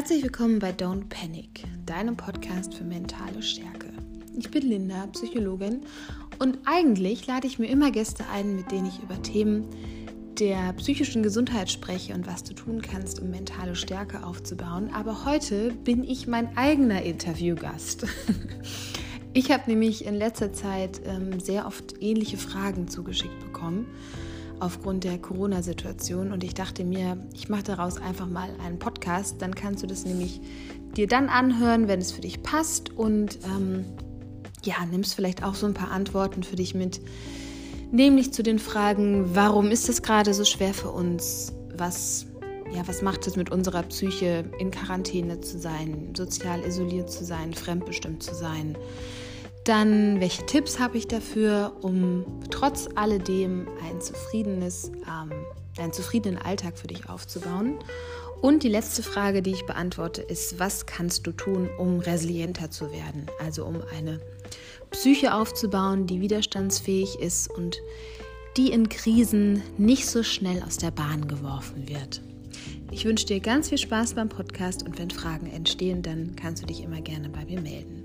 Herzlich willkommen bei Don't Panic, deinem Podcast für mentale Stärke. Ich bin Linda, Psychologin, und eigentlich lade ich mir immer Gäste ein, mit denen ich über Themen der psychischen Gesundheit spreche und was du tun kannst, um mentale Stärke aufzubauen. Aber heute bin ich mein eigener Interviewgast. Ich habe nämlich in letzter Zeit ähm, sehr oft ähnliche Fragen zugeschickt bekommen aufgrund der Corona-Situation und ich dachte mir, ich mache daraus einfach mal einen Podcast. Dann kannst du das nämlich dir dann anhören, wenn es für dich passt und ähm, ja, nimmst vielleicht auch so ein paar Antworten für dich mit, nämlich zu den Fragen, warum ist es gerade so schwer für uns? Was ja, was macht es mit unserer Psyche, in Quarantäne zu sein, sozial isoliert zu sein, fremdbestimmt zu sein? Dann, welche Tipps habe ich dafür, um trotz alledem ein zufriedenes, ähm, einen zufriedenen Alltag für dich aufzubauen? Und die letzte Frage, die ich beantworte, ist, was kannst du tun, um resilienter zu werden? Also um eine Psyche aufzubauen, die widerstandsfähig ist und die in Krisen nicht so schnell aus der Bahn geworfen wird. Ich wünsche dir ganz viel Spaß beim Podcast und wenn Fragen entstehen, dann kannst du dich immer gerne bei mir melden.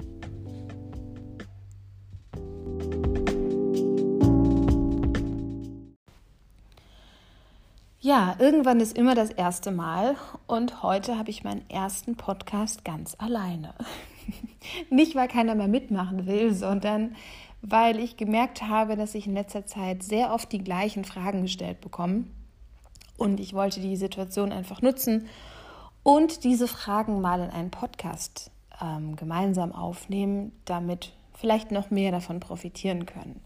Ja, irgendwann ist immer das erste Mal und heute habe ich meinen ersten Podcast ganz alleine. Nicht, weil keiner mehr mitmachen will, sondern weil ich gemerkt habe, dass ich in letzter Zeit sehr oft die gleichen Fragen gestellt bekomme. Und ich wollte die Situation einfach nutzen und diese Fragen mal in einen Podcast ähm, gemeinsam aufnehmen, damit vielleicht noch mehr davon profitieren können.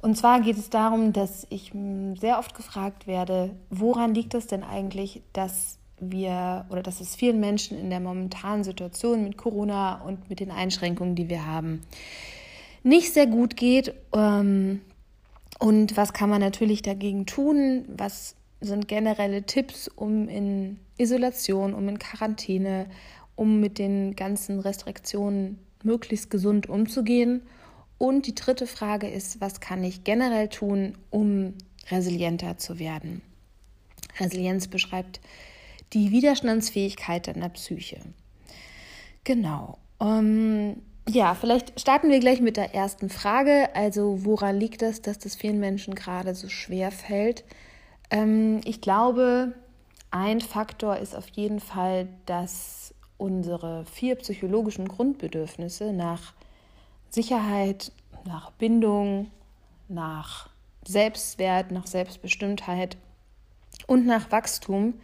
Und zwar geht es darum, dass ich sehr oft gefragt werde, woran liegt es denn eigentlich, dass wir oder dass es vielen Menschen in der momentanen Situation mit Corona und mit den Einschränkungen, die wir haben, nicht sehr gut geht. Ähm, und was kann man natürlich dagegen tun? Was sind generelle Tipps, um in Isolation, um in Quarantäne, um mit den ganzen Restriktionen möglichst gesund umzugehen? Und die dritte Frage ist, was kann ich generell tun, um resilienter zu werden? Resilienz beschreibt die Widerstandsfähigkeit deiner Psyche. Genau. Ähm, ja, vielleicht starten wir gleich mit der ersten Frage. Also, woran liegt es, dass das vielen Menschen gerade so schwer fällt? Ähm, ich glaube, ein Faktor ist auf jeden Fall, dass unsere vier psychologischen Grundbedürfnisse nach Sicherheit, nach Bindung, nach Selbstwert, nach Selbstbestimmtheit und nach Wachstum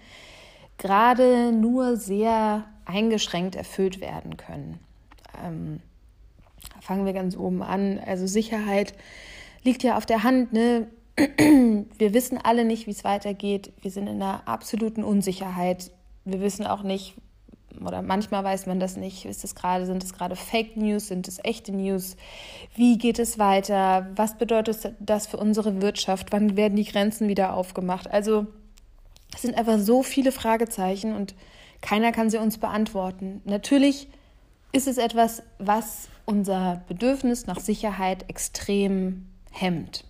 gerade nur sehr eingeschränkt erfüllt werden können. Ähm, fangen wir ganz oben an. Also Sicherheit liegt ja auf der Hand. Ne? Wir wissen alle nicht, wie es weitergeht. Wir sind in einer absoluten Unsicherheit. Wir wissen auch nicht, oder manchmal weiß man das nicht. Ist es gerade, sind es gerade Fake News, sind es echte News? Wie geht es weiter? Was bedeutet das für unsere Wirtschaft? Wann werden die Grenzen wieder aufgemacht? Also es sind einfach so viele Fragezeichen und keiner kann sie uns beantworten. Natürlich ist es etwas, was unser Bedürfnis nach Sicherheit extrem hemmt.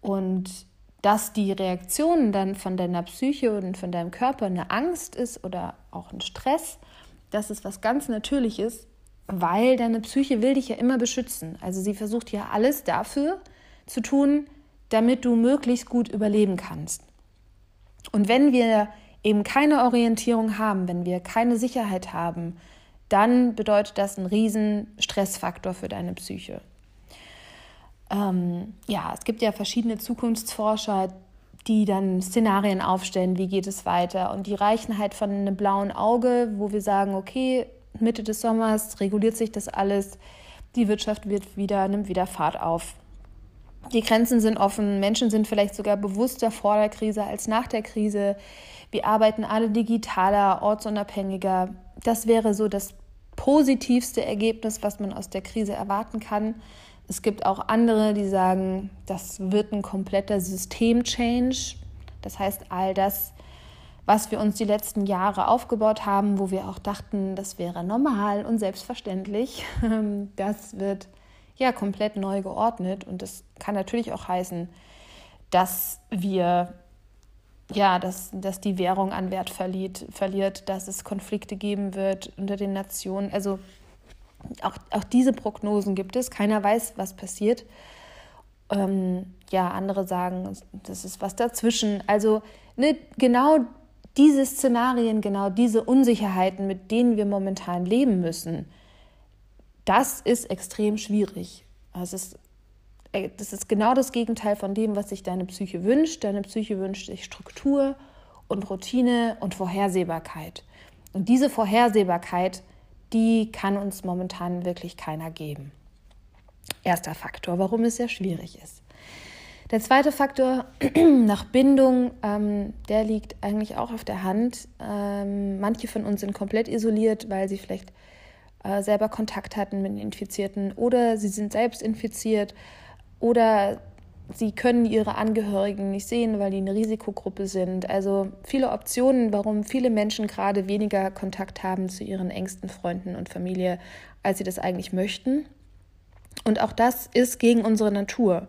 Und dass die Reaktion dann von deiner Psyche und von deinem Körper eine Angst ist oder auch ein Stress, das ist was ganz Natürliches, weil deine Psyche will dich ja immer beschützen. Also sie versucht ja alles dafür zu tun, damit du möglichst gut überleben kannst. Und wenn wir eben keine Orientierung haben, wenn wir keine Sicherheit haben, dann bedeutet das einen riesen Stressfaktor für deine Psyche. Ähm, ja, es gibt ja verschiedene Zukunftsforscher, die dann Szenarien aufstellen, wie geht es weiter. Und die reichen halt von einem blauen Auge, wo wir sagen, okay, Mitte des Sommers reguliert sich das alles, die Wirtschaft wird wieder, nimmt wieder Fahrt auf. Die Grenzen sind offen, Menschen sind vielleicht sogar bewusster vor der Krise als nach der Krise. Wir arbeiten alle digitaler, ortsunabhängiger. Das wäre so das positivste Ergebnis, was man aus der Krise erwarten kann. Es gibt auch andere, die sagen, das wird ein kompletter Systemchange. Das heißt, all das, was wir uns die letzten Jahre aufgebaut haben, wo wir auch dachten, das wäre normal und selbstverständlich, das wird ja komplett neu geordnet. Und das kann natürlich auch heißen, dass wir ja, dass, dass die Währung an Wert verliert, verliert, dass es Konflikte geben wird unter den Nationen. Also auch, auch diese Prognosen gibt es. Keiner weiß, was passiert. Ähm, ja, andere sagen, das ist was dazwischen. Also ne, genau diese Szenarien, genau diese Unsicherheiten, mit denen wir momentan leben müssen, das ist extrem schwierig. Also ist, äh, das ist genau das Gegenteil von dem, was sich deine Psyche wünscht. Deine Psyche wünscht sich Struktur und Routine und Vorhersehbarkeit. Und diese Vorhersehbarkeit, die kann uns momentan wirklich keiner geben. Erster Faktor, warum es sehr schwierig ist. Der zweite Faktor nach Bindung, ähm, der liegt eigentlich auch auf der Hand. Ähm, manche von uns sind komplett isoliert, weil sie vielleicht äh, selber Kontakt hatten mit Infizierten oder sie sind selbst infiziert oder sie können ihre Angehörigen nicht sehen, weil die eine Risikogruppe sind. Also viele Optionen, warum viele Menschen gerade weniger Kontakt haben zu ihren engsten Freunden und Familie, als sie das eigentlich möchten. Und auch das ist gegen unsere Natur.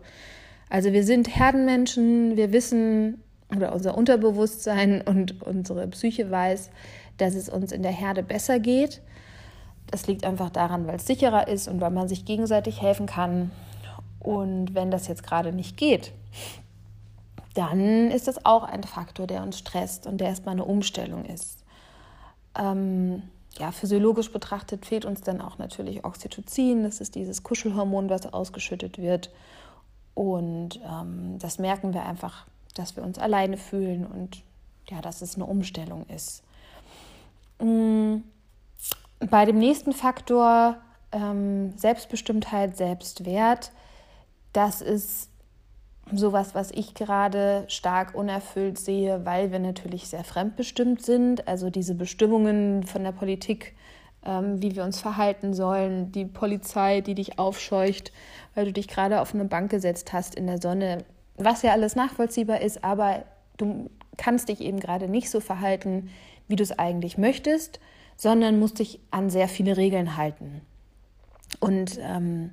Also wir sind Herdenmenschen, wir wissen oder unser Unterbewusstsein und unsere Psyche weiß, dass es uns in der Herde besser geht. Das liegt einfach daran, weil es sicherer ist und weil man sich gegenseitig helfen kann. Und wenn das jetzt gerade nicht geht, dann ist das auch ein Faktor, der uns stresst und der erstmal eine Umstellung ist. Ähm, ja, physiologisch betrachtet fehlt uns dann auch natürlich Oxytocin. Das ist dieses Kuschelhormon, was ausgeschüttet wird. Und ähm, das merken wir einfach, dass wir uns alleine fühlen und ja, dass es eine Umstellung ist. Mhm. Bei dem nächsten Faktor ähm, Selbstbestimmtheit, Selbstwert, das ist sowas, was ich gerade stark unerfüllt sehe, weil wir natürlich sehr fremdbestimmt sind. Also diese Bestimmungen von der Politik ähm, wie wir uns verhalten sollen, die Polizei, die dich aufscheucht, weil du dich gerade auf eine Bank gesetzt hast in der Sonne, was ja alles nachvollziehbar ist, aber du kannst dich eben gerade nicht so verhalten, wie du es eigentlich möchtest, sondern musst dich an sehr viele Regeln halten. Und ähm,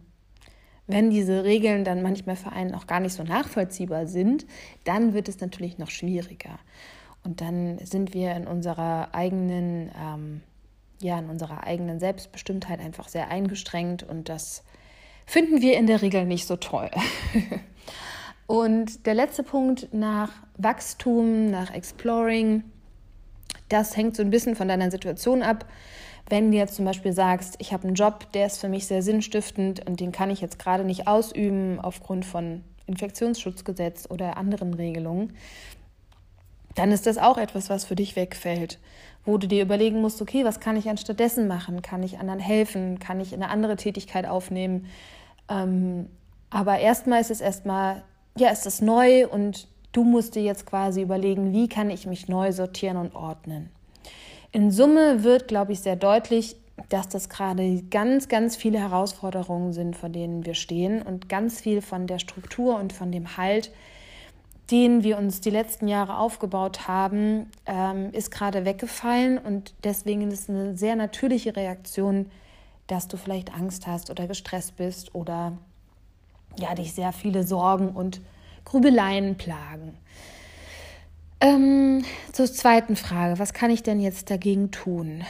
wenn diese Regeln dann manchmal für einen auch gar nicht so nachvollziehbar sind, dann wird es natürlich noch schwieriger. Und dann sind wir in unserer eigenen ähm, ja in unserer eigenen Selbstbestimmtheit einfach sehr eingeschränkt und das finden wir in der Regel nicht so toll. und der letzte Punkt nach Wachstum, nach Exploring, das hängt so ein bisschen von deiner Situation ab. Wenn du jetzt zum Beispiel sagst, ich habe einen Job, der ist für mich sehr sinnstiftend und den kann ich jetzt gerade nicht ausüben aufgrund von Infektionsschutzgesetz oder anderen Regelungen, dann ist das auch etwas, was für dich wegfällt wo du dir überlegen musst, okay, was kann ich anstattdessen machen? Kann ich anderen helfen? Kann ich eine andere Tätigkeit aufnehmen? Ähm, aber erstmal ist es erstmal, ja, ist es neu und du musst dir jetzt quasi überlegen, wie kann ich mich neu sortieren und ordnen. In Summe wird, glaube ich, sehr deutlich, dass das gerade ganz, ganz viele Herausforderungen sind, vor denen wir stehen und ganz viel von der Struktur und von dem Halt, den wir uns die letzten Jahre aufgebaut haben, ähm, ist gerade weggefallen und deswegen ist es eine sehr natürliche Reaktion, dass du vielleicht Angst hast oder gestresst bist oder ja, dich sehr viele Sorgen und Grübeleien plagen. Ähm, zur zweiten Frage, was kann ich denn jetzt dagegen tun?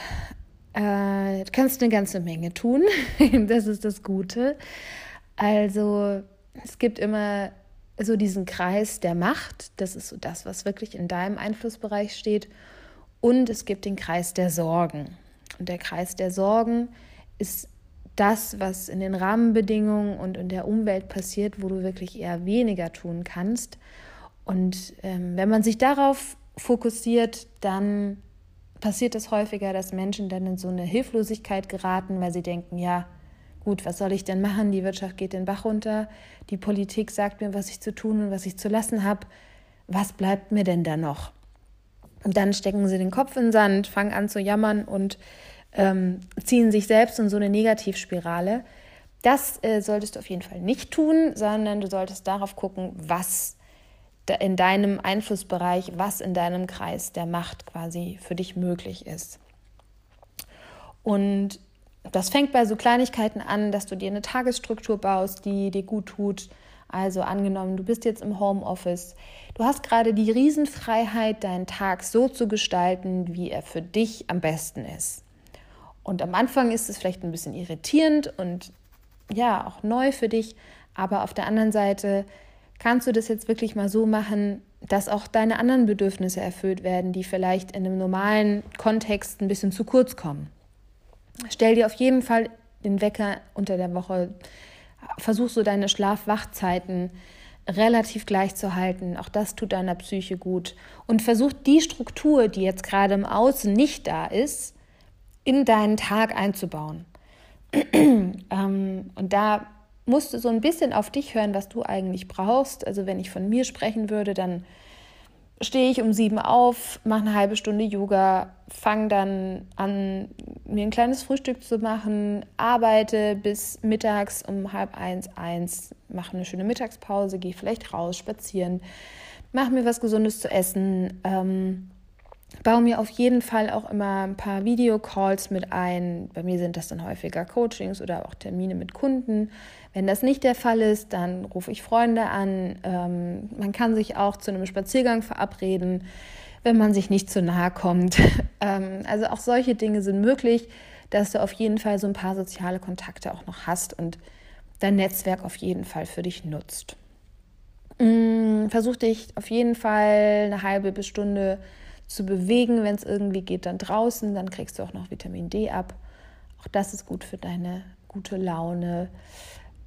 Äh, du kannst eine ganze Menge tun, das ist das Gute. Also es gibt immer so diesen Kreis der Macht, das ist so das, was wirklich in deinem Einflussbereich steht. Und es gibt den Kreis der Sorgen. Und der Kreis der Sorgen ist das, was in den Rahmenbedingungen und in der Umwelt passiert, wo du wirklich eher weniger tun kannst. Und ähm, wenn man sich darauf fokussiert, dann passiert es häufiger, dass Menschen dann in so eine Hilflosigkeit geraten, weil sie denken, ja, gut, was soll ich denn machen? Die Wirtschaft geht den Bach runter, die Politik sagt mir, was ich zu tun und was ich zu lassen habe. Was bleibt mir denn da noch? Und dann stecken sie den Kopf in den Sand, fangen an zu jammern und ähm, ziehen sich selbst in so eine Negativspirale. Das äh, solltest du auf jeden Fall nicht tun, sondern du solltest darauf gucken, was in deinem Einflussbereich, was in deinem Kreis der Macht quasi für dich möglich ist. Und das fängt bei so Kleinigkeiten an, dass du dir eine Tagesstruktur baust, die dir gut tut. Also angenommen, du bist jetzt im Homeoffice, du hast gerade die Riesenfreiheit, deinen Tag so zu gestalten, wie er für dich am besten ist. Und am Anfang ist es vielleicht ein bisschen irritierend und ja, auch neu für dich, aber auf der anderen Seite kannst du das jetzt wirklich mal so machen, dass auch deine anderen Bedürfnisse erfüllt werden, die vielleicht in einem normalen Kontext ein bisschen zu kurz kommen. Stell dir auf jeden Fall den Wecker unter der Woche, versuch so deine Schlaf-Wachzeiten relativ gleich zu halten. Auch das tut deiner Psyche gut. Und versuch die Struktur, die jetzt gerade im Außen nicht da ist, in deinen Tag einzubauen. ähm, und da musst du so ein bisschen auf dich hören, was du eigentlich brauchst. Also wenn ich von mir sprechen würde, dann stehe ich um sieben auf, mache eine halbe Stunde Yoga, fange dann an, mir ein kleines Frühstück zu machen, arbeite bis mittags um halb eins, eins, mache eine schöne Mittagspause, gehe vielleicht raus, spazieren, mache mir was Gesundes zu essen, ähm, baue mir auf jeden Fall auch immer ein paar Videocalls mit ein. Bei mir sind das dann häufiger Coachings oder auch Termine mit Kunden. Wenn das nicht der Fall ist, dann rufe ich Freunde an. Ähm, man kann sich auch zu einem Spaziergang verabreden, wenn man sich nicht zu nahe kommt. ähm, also auch solche Dinge sind möglich, dass du auf jeden Fall so ein paar soziale Kontakte auch noch hast und dein Netzwerk auf jeden Fall für dich nutzt. Mm, versuch dich auf jeden Fall eine halbe bis Stunde zu bewegen, wenn es irgendwie geht, dann draußen, dann kriegst du auch noch Vitamin D ab. Auch das ist gut für deine gute Laune.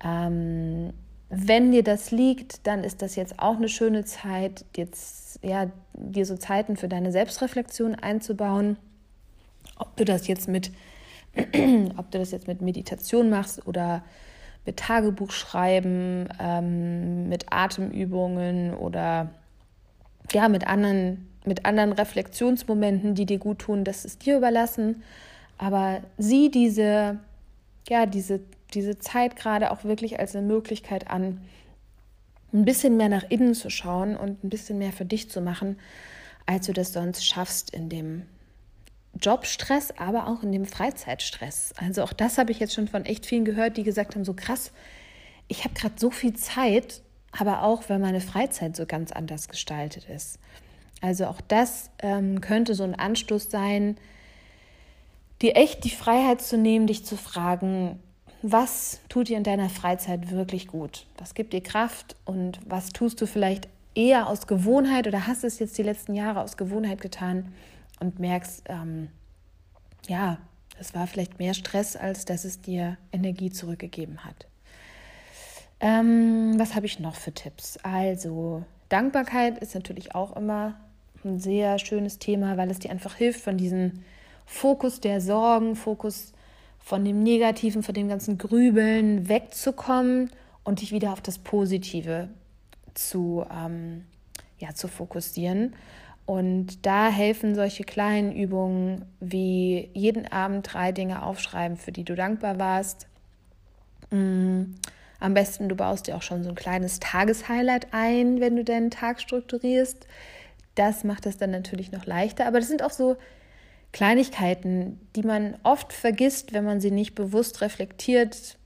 Ähm, wenn dir das liegt, dann ist das jetzt auch eine schöne Zeit, jetzt ja, dir so Zeiten für deine Selbstreflexion einzubauen. Ob du das jetzt mit, ob du das jetzt mit Meditation machst oder mit Tagebuch schreiben, ähm, mit Atemübungen oder ja, mit anderen mit anderen Reflexionsmomenten, die dir gut tun, das ist dir überlassen. Aber sieh diese, ja, diese, diese Zeit gerade auch wirklich als eine Möglichkeit an, ein bisschen mehr nach innen zu schauen und ein bisschen mehr für dich zu machen, als du das sonst schaffst in dem Jobstress, aber auch in dem Freizeitstress. Also auch das habe ich jetzt schon von echt vielen gehört, die gesagt haben, so krass, ich habe gerade so viel Zeit, aber auch, weil meine Freizeit so ganz anders gestaltet ist. Also auch das ähm, könnte so ein Anstoß sein, dir echt die Freiheit zu nehmen, dich zu fragen, was tut dir in deiner Freizeit wirklich gut? Was gibt dir Kraft und was tust du vielleicht eher aus Gewohnheit oder hast es jetzt die letzten Jahre aus Gewohnheit getan und merkst, ähm, ja, es war vielleicht mehr Stress, als dass es dir Energie zurückgegeben hat. Ähm, was habe ich noch für Tipps? Also, Dankbarkeit ist natürlich auch immer ein sehr schönes Thema, weil es dir einfach hilft, von diesem Fokus der Sorgen, Fokus von dem Negativen, von dem ganzen Grübeln wegzukommen und dich wieder auf das Positive zu, ähm, ja, zu fokussieren. Und da helfen solche kleinen Übungen wie jeden Abend drei Dinge aufschreiben, für die du dankbar warst. Mm, am besten, du baust dir auch schon so ein kleines Tageshighlight ein, wenn du deinen Tag strukturierst. Das macht es dann natürlich noch leichter. Aber das sind auch so Kleinigkeiten, die man oft vergisst, wenn man sie nicht bewusst reflektiert.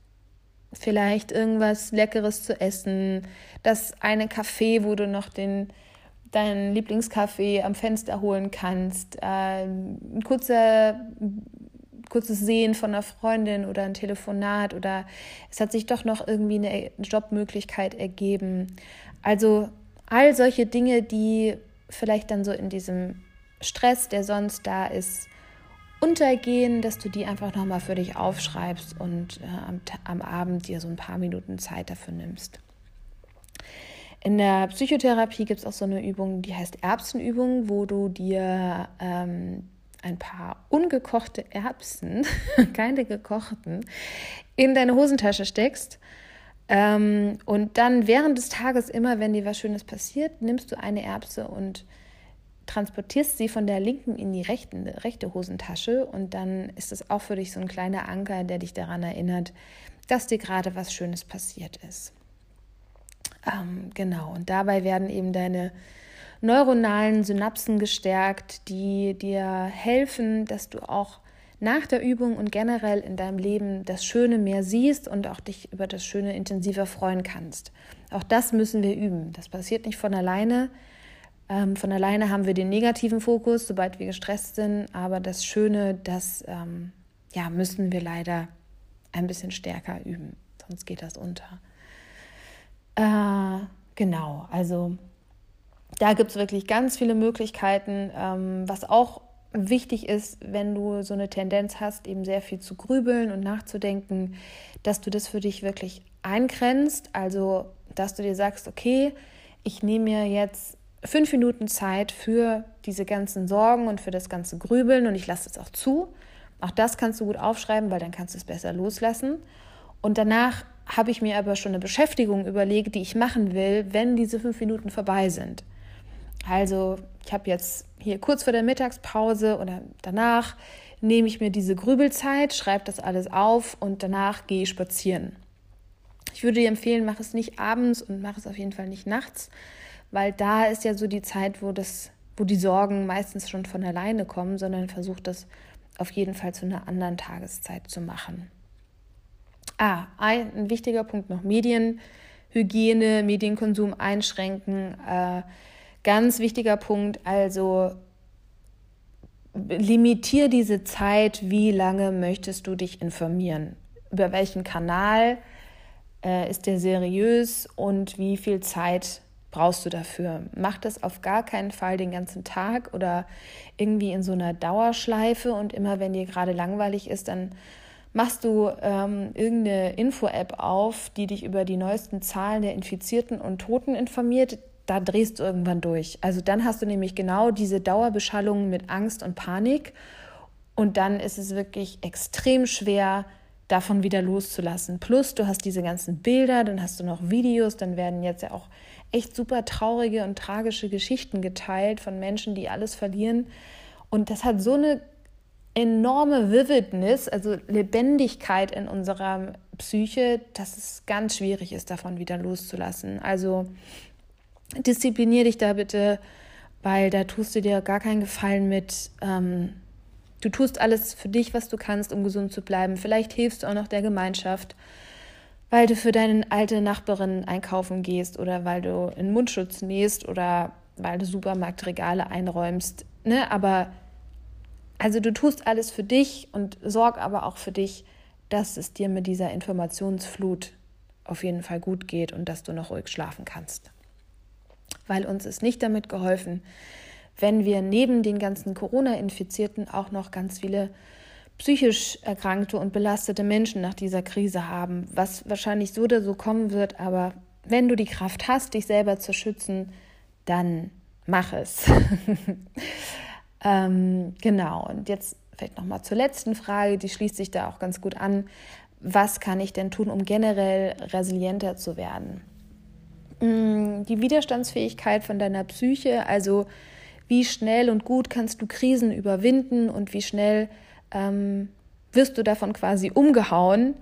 Vielleicht irgendwas Leckeres zu essen, das eine Kaffee, wo du noch den deinen Lieblingskaffee am Fenster holen kannst, äh, ein kurzer, kurzes Sehen von einer Freundin oder ein Telefonat oder es hat sich doch noch irgendwie eine Jobmöglichkeit ergeben. Also all solche Dinge, die vielleicht dann so in diesem Stress, der sonst da ist, untergehen, dass du die einfach nochmal für dich aufschreibst und äh, am, am Abend dir so ein paar Minuten Zeit dafür nimmst. In der Psychotherapie gibt es auch so eine Übung, die heißt Erbsenübung, wo du dir ähm, ein paar ungekochte Erbsen, keine gekochten, in deine Hosentasche steckst ähm, und dann während des Tages immer, wenn dir was Schönes passiert, nimmst du eine Erbse und transportierst sie von der linken in die rechten, rechte Hosentasche und dann ist es auch für dich so ein kleiner Anker, der dich daran erinnert, dass dir gerade was Schönes passiert ist. Ähm, genau, und dabei werden eben deine neuronalen Synapsen gestärkt, die dir helfen, dass du auch nach der Übung und generell in deinem Leben das Schöne mehr siehst und auch dich über das Schöne intensiver freuen kannst. Auch das müssen wir üben. Das passiert nicht von alleine. Ähm, von alleine haben wir den negativen Fokus, sobald wir gestresst sind, aber das Schöne, das ähm, ja, müssen wir leider ein bisschen stärker üben, sonst geht das unter. Äh, genau, also da gibt es wirklich ganz viele Möglichkeiten, ähm, was auch wichtig ist, wenn du so eine Tendenz hast, eben sehr viel zu grübeln und nachzudenken, dass du das für dich wirklich eingrenzt. Also, dass du dir sagst, okay, ich nehme mir jetzt fünf Minuten Zeit für diese ganzen Sorgen und für das ganze Grübeln und ich lasse es auch zu. Auch das kannst du gut aufschreiben, weil dann kannst du es besser loslassen. Und danach habe ich mir aber schon eine Beschäftigung überlegt, die ich machen will, wenn diese fünf Minuten vorbei sind. Also ich habe jetzt hier kurz vor der Mittagspause oder danach nehme ich mir diese Grübelzeit, schreibe das alles auf und danach gehe ich spazieren. Ich würde dir empfehlen, mach es nicht abends und mach es auf jeden Fall nicht nachts, weil da ist ja so die Zeit, wo das, wo die Sorgen meistens schon von alleine kommen, sondern versuch das auf jeden Fall zu einer anderen Tageszeit zu machen. Ah, ein, ein wichtiger Punkt noch: Medienhygiene, Medienkonsum einschränken. Äh, Ganz wichtiger Punkt, also limitier diese Zeit, wie lange möchtest du dich informieren? Über welchen Kanal äh, ist der seriös und wie viel Zeit brauchst du dafür? Mach das auf gar keinen Fall den ganzen Tag oder irgendwie in so einer Dauerschleife und immer wenn dir gerade langweilig ist, dann machst du ähm, irgendeine Info-App auf, die dich über die neuesten Zahlen der Infizierten und Toten informiert da drehst du irgendwann durch. Also dann hast du nämlich genau diese Dauerbeschallung mit Angst und Panik und dann ist es wirklich extrem schwer, davon wieder loszulassen. Plus du hast diese ganzen Bilder, dann hast du noch Videos, dann werden jetzt ja auch echt super traurige und tragische Geschichten geteilt von Menschen, die alles verlieren. Und das hat so eine enorme Vividness, also Lebendigkeit in unserer Psyche, dass es ganz schwierig ist, davon wieder loszulassen. Also disziplinier dich da bitte, weil da tust du dir gar keinen Gefallen mit. Ähm, du tust alles für dich, was du kannst, um gesund zu bleiben. Vielleicht hilfst du auch noch der Gemeinschaft, weil du für deine alte Nachbarin einkaufen gehst oder weil du in Mundschutz nähst oder weil du Supermarktregale einräumst. Ne? Aber also du tust alles für dich und sorg aber auch für dich, dass es dir mit dieser Informationsflut auf jeden Fall gut geht und dass du noch ruhig schlafen kannst weil uns ist nicht damit geholfen, wenn wir neben den ganzen Corona-Infizierten auch noch ganz viele psychisch erkrankte und belastete Menschen nach dieser Krise haben, was wahrscheinlich so oder so kommen wird, aber wenn du die Kraft hast, dich selber zu schützen, dann mach es. ähm, genau, und jetzt vielleicht nochmal zur letzten Frage, die schließt sich da auch ganz gut an. Was kann ich denn tun, um generell resilienter zu werden? Mm, die Widerstandsfähigkeit von deiner Psyche, also wie schnell und gut kannst du Krisen überwinden und wie schnell ähm, wirst du davon quasi umgehauen.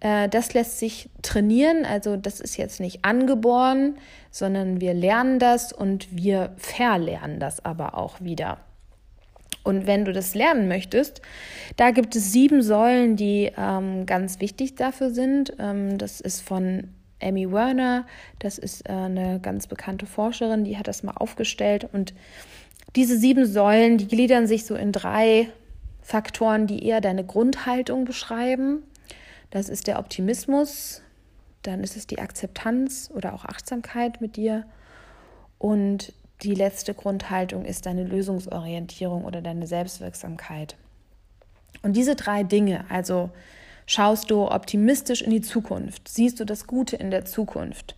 Äh, das lässt sich trainieren, also das ist jetzt nicht angeboren, sondern wir lernen das und wir verlernen das aber auch wieder. Und wenn du das lernen möchtest, da gibt es sieben Säulen, die ähm, ganz wichtig dafür sind. Ähm, das ist von Amy Werner, das ist äh, eine ganz bekannte Forscherin, die hat das mal aufgestellt. Und diese sieben Säulen, die gliedern sich so in drei Faktoren, die eher deine Grundhaltung beschreiben. Das ist der Optimismus, dann ist es die Akzeptanz oder auch Achtsamkeit mit dir. Und die letzte Grundhaltung ist deine Lösungsorientierung oder deine Selbstwirksamkeit. Und diese drei Dinge, also Schaust du optimistisch in die Zukunft? Siehst du das Gute in der Zukunft?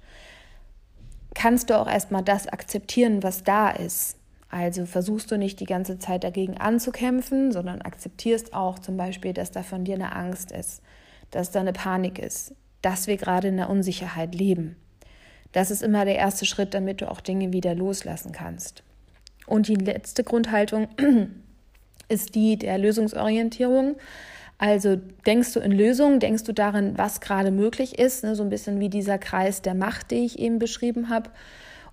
Kannst du auch erstmal das akzeptieren, was da ist? Also versuchst du nicht die ganze Zeit dagegen anzukämpfen, sondern akzeptierst auch zum Beispiel, dass da von dir eine Angst ist, dass da eine Panik ist, dass wir gerade in der Unsicherheit leben. Das ist immer der erste Schritt, damit du auch Dinge wieder loslassen kannst. Und die letzte Grundhaltung ist die der Lösungsorientierung. Also denkst du in Lösungen, denkst du darin, was gerade möglich ist, ne? so ein bisschen wie dieser Kreis der Macht, den ich eben beschrieben habe,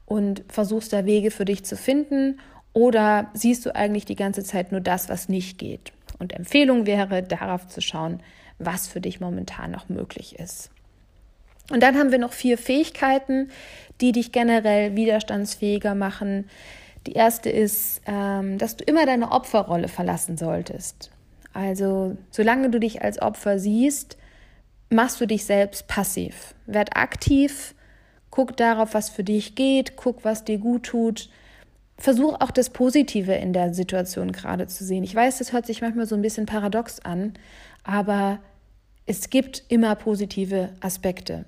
und versuchst da Wege für dich zu finden oder siehst du eigentlich die ganze Zeit nur das, was nicht geht? Und Empfehlung wäre, darauf zu schauen, was für dich momentan noch möglich ist. Und dann haben wir noch vier Fähigkeiten, die dich generell widerstandsfähiger machen. Die erste ist, ähm, dass du immer deine Opferrolle verlassen solltest. Also solange du dich als Opfer siehst, machst du dich selbst passiv. Werd aktiv, guck darauf, was für dich geht, guck, was dir gut tut. Versuch auch das Positive in der Situation gerade zu sehen. Ich weiß, das hört sich manchmal so ein bisschen paradox an, aber es gibt immer positive Aspekte.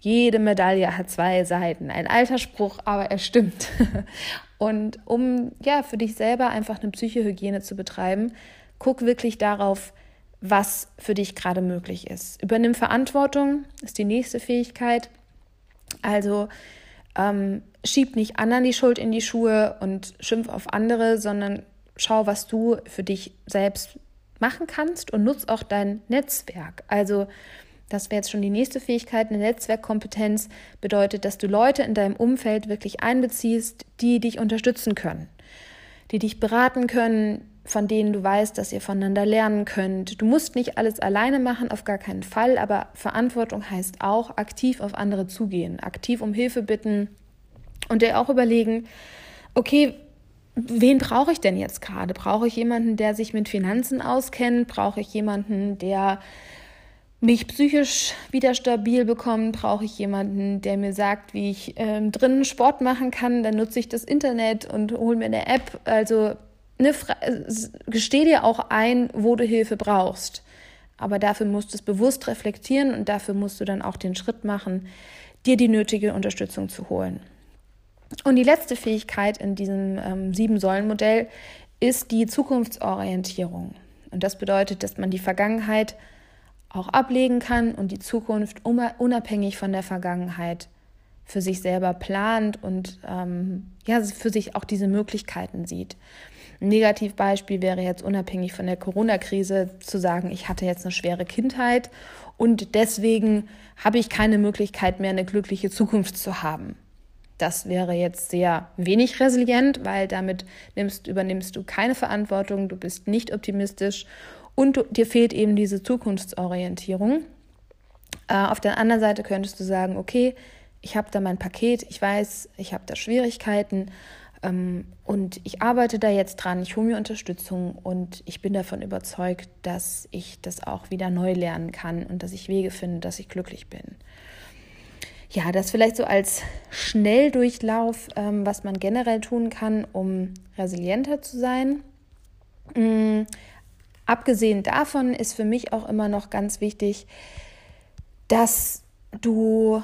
Jede Medaille hat zwei Seiten. Ein alter Spruch, aber er stimmt. Und um ja für dich selber einfach eine Psychohygiene zu betreiben, guck wirklich darauf, was für dich gerade möglich ist. Übernimm Verantwortung ist die nächste Fähigkeit. Also ähm, schieb nicht anderen die Schuld in die Schuhe und schimpf auf andere, sondern schau, was du für dich selbst machen kannst und nutz auch dein Netzwerk. Also das wäre jetzt schon die nächste Fähigkeit. Eine Netzwerkkompetenz bedeutet, dass du Leute in deinem Umfeld wirklich einbeziehst, die dich unterstützen können, die dich beraten können, von denen du weißt, dass ihr voneinander lernen könnt. Du musst nicht alles alleine machen, auf gar keinen Fall, aber Verantwortung heißt auch aktiv auf andere zugehen, aktiv um Hilfe bitten und dir auch überlegen, okay, wen brauche ich denn jetzt gerade? Brauche ich jemanden, der sich mit Finanzen auskennt? Brauche ich jemanden, der mich psychisch wieder stabil bekommt, brauche ich jemanden, der mir sagt, wie ich ähm, drinnen Sport machen kann. Dann nutze ich das Internet und hole mir eine App. Also ne, gesteh dir auch ein, wo du Hilfe brauchst. Aber dafür musst du es bewusst reflektieren und dafür musst du dann auch den Schritt machen, dir die nötige Unterstützung zu holen. Und die letzte Fähigkeit in diesem ähm, Sieben-Säulen-Modell ist die Zukunftsorientierung. Und das bedeutet, dass man die Vergangenheit auch ablegen kann und die Zukunft unabhängig von der Vergangenheit für sich selber plant und ähm, ja, für sich auch diese Möglichkeiten sieht. Ein Negativbeispiel wäre jetzt unabhängig von der Corona-Krise zu sagen, ich hatte jetzt eine schwere Kindheit und deswegen habe ich keine Möglichkeit mehr, eine glückliche Zukunft zu haben. Das wäre jetzt sehr wenig resilient, weil damit nimmst, übernimmst du keine Verantwortung, du bist nicht optimistisch und du, dir fehlt eben diese Zukunftsorientierung. Äh, auf der anderen Seite könntest du sagen, okay, ich habe da mein Paket, ich weiß, ich habe da Schwierigkeiten und ich arbeite da jetzt dran, ich hole mir Unterstützung und ich bin davon überzeugt, dass ich das auch wieder neu lernen kann und dass ich Wege finde, dass ich glücklich bin. Ja, das vielleicht so als Schnelldurchlauf, ähm, was man generell tun kann, um resilienter zu sein. Mm, abgesehen davon ist für mich auch immer noch ganz wichtig, dass du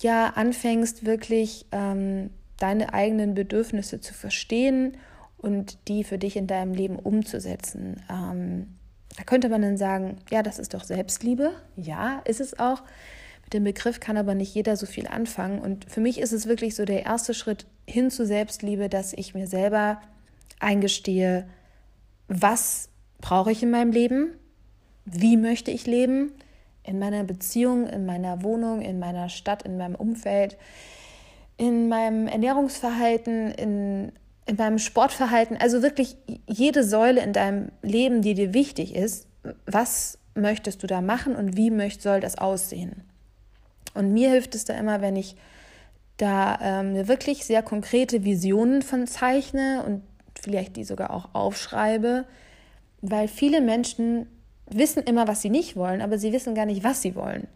ja anfängst, wirklich ähm, deine eigenen Bedürfnisse zu verstehen und die für dich in deinem Leben umzusetzen. Ähm, da könnte man dann sagen, ja, das ist doch Selbstliebe. Ja, ist es auch. Mit dem Begriff kann aber nicht jeder so viel anfangen. Und für mich ist es wirklich so der erste Schritt hin zu Selbstliebe, dass ich mir selber eingestehe, was brauche ich in meinem Leben? Wie möchte ich leben? In meiner Beziehung, in meiner Wohnung, in meiner Stadt, in meinem Umfeld, in meinem Ernährungsverhalten, in, in meinem Sportverhalten. Also wirklich jede Säule in deinem Leben, die dir wichtig ist, was möchtest du da machen und wie möcht, soll das aussehen? Und mir hilft es da immer, wenn ich da ähm, wirklich sehr konkrete Visionen von zeichne und vielleicht die sogar auch aufschreibe, weil viele Menschen wissen immer, was sie nicht wollen, aber sie wissen gar nicht, was sie wollen.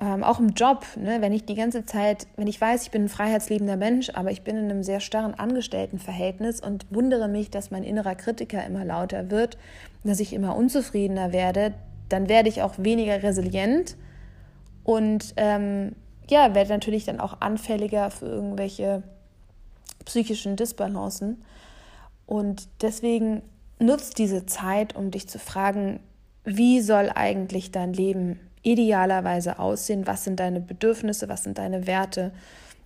Ähm, auch im Job, ne, wenn ich die ganze Zeit, wenn ich weiß, ich bin ein freiheitsliebender Mensch, aber ich bin in einem sehr starren Angestelltenverhältnis und wundere mich, dass mein innerer Kritiker immer lauter wird, dass ich immer unzufriedener werde, dann werde ich auch weniger resilient und ähm, ja, werde natürlich dann auch anfälliger für irgendwelche psychischen Disbalancen. Und deswegen nutzt diese Zeit, um dich zu fragen, wie soll eigentlich dein Leben idealerweise aussehen? Was sind deine Bedürfnisse? Was sind deine Werte?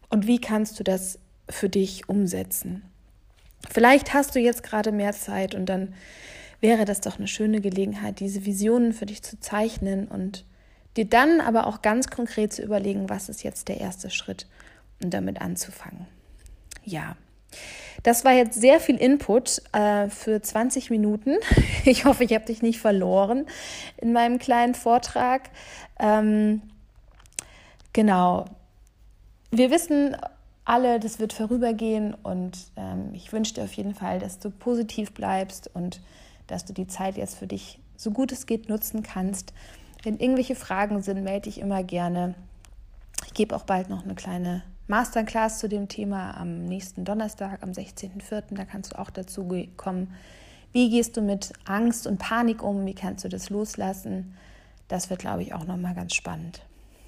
Und wie kannst du das für dich umsetzen? Vielleicht hast du jetzt gerade mehr Zeit und dann wäre das doch eine schöne Gelegenheit, diese Visionen für dich zu zeichnen und dir dann aber auch ganz konkret zu überlegen, was ist jetzt der erste Schritt, um damit anzufangen. Ja, Das war jetzt sehr viel Input äh, für 20 Minuten. Ich hoffe, ich habe dich nicht verloren in meinem kleinen Vortrag. Ähm, genau. Wir wissen alle, das wird vorübergehen und ähm, ich wünsche dir auf jeden Fall, dass du positiv bleibst und dass du die Zeit jetzt für dich so gut es geht nutzen kannst. Wenn irgendwelche Fragen sind, melde dich immer gerne. Ich gebe auch bald noch eine kleine Masterclass zu dem Thema am nächsten Donnerstag, am 16.04. Da kannst du auch dazu kommen. Wie gehst du mit Angst und Panik um? Wie kannst du das loslassen? Das wird, glaube ich, auch nochmal ganz spannend.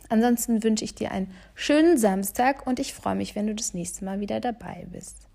Ansonsten wünsche ich dir einen schönen Samstag und ich freue mich, wenn du das nächste Mal wieder dabei bist.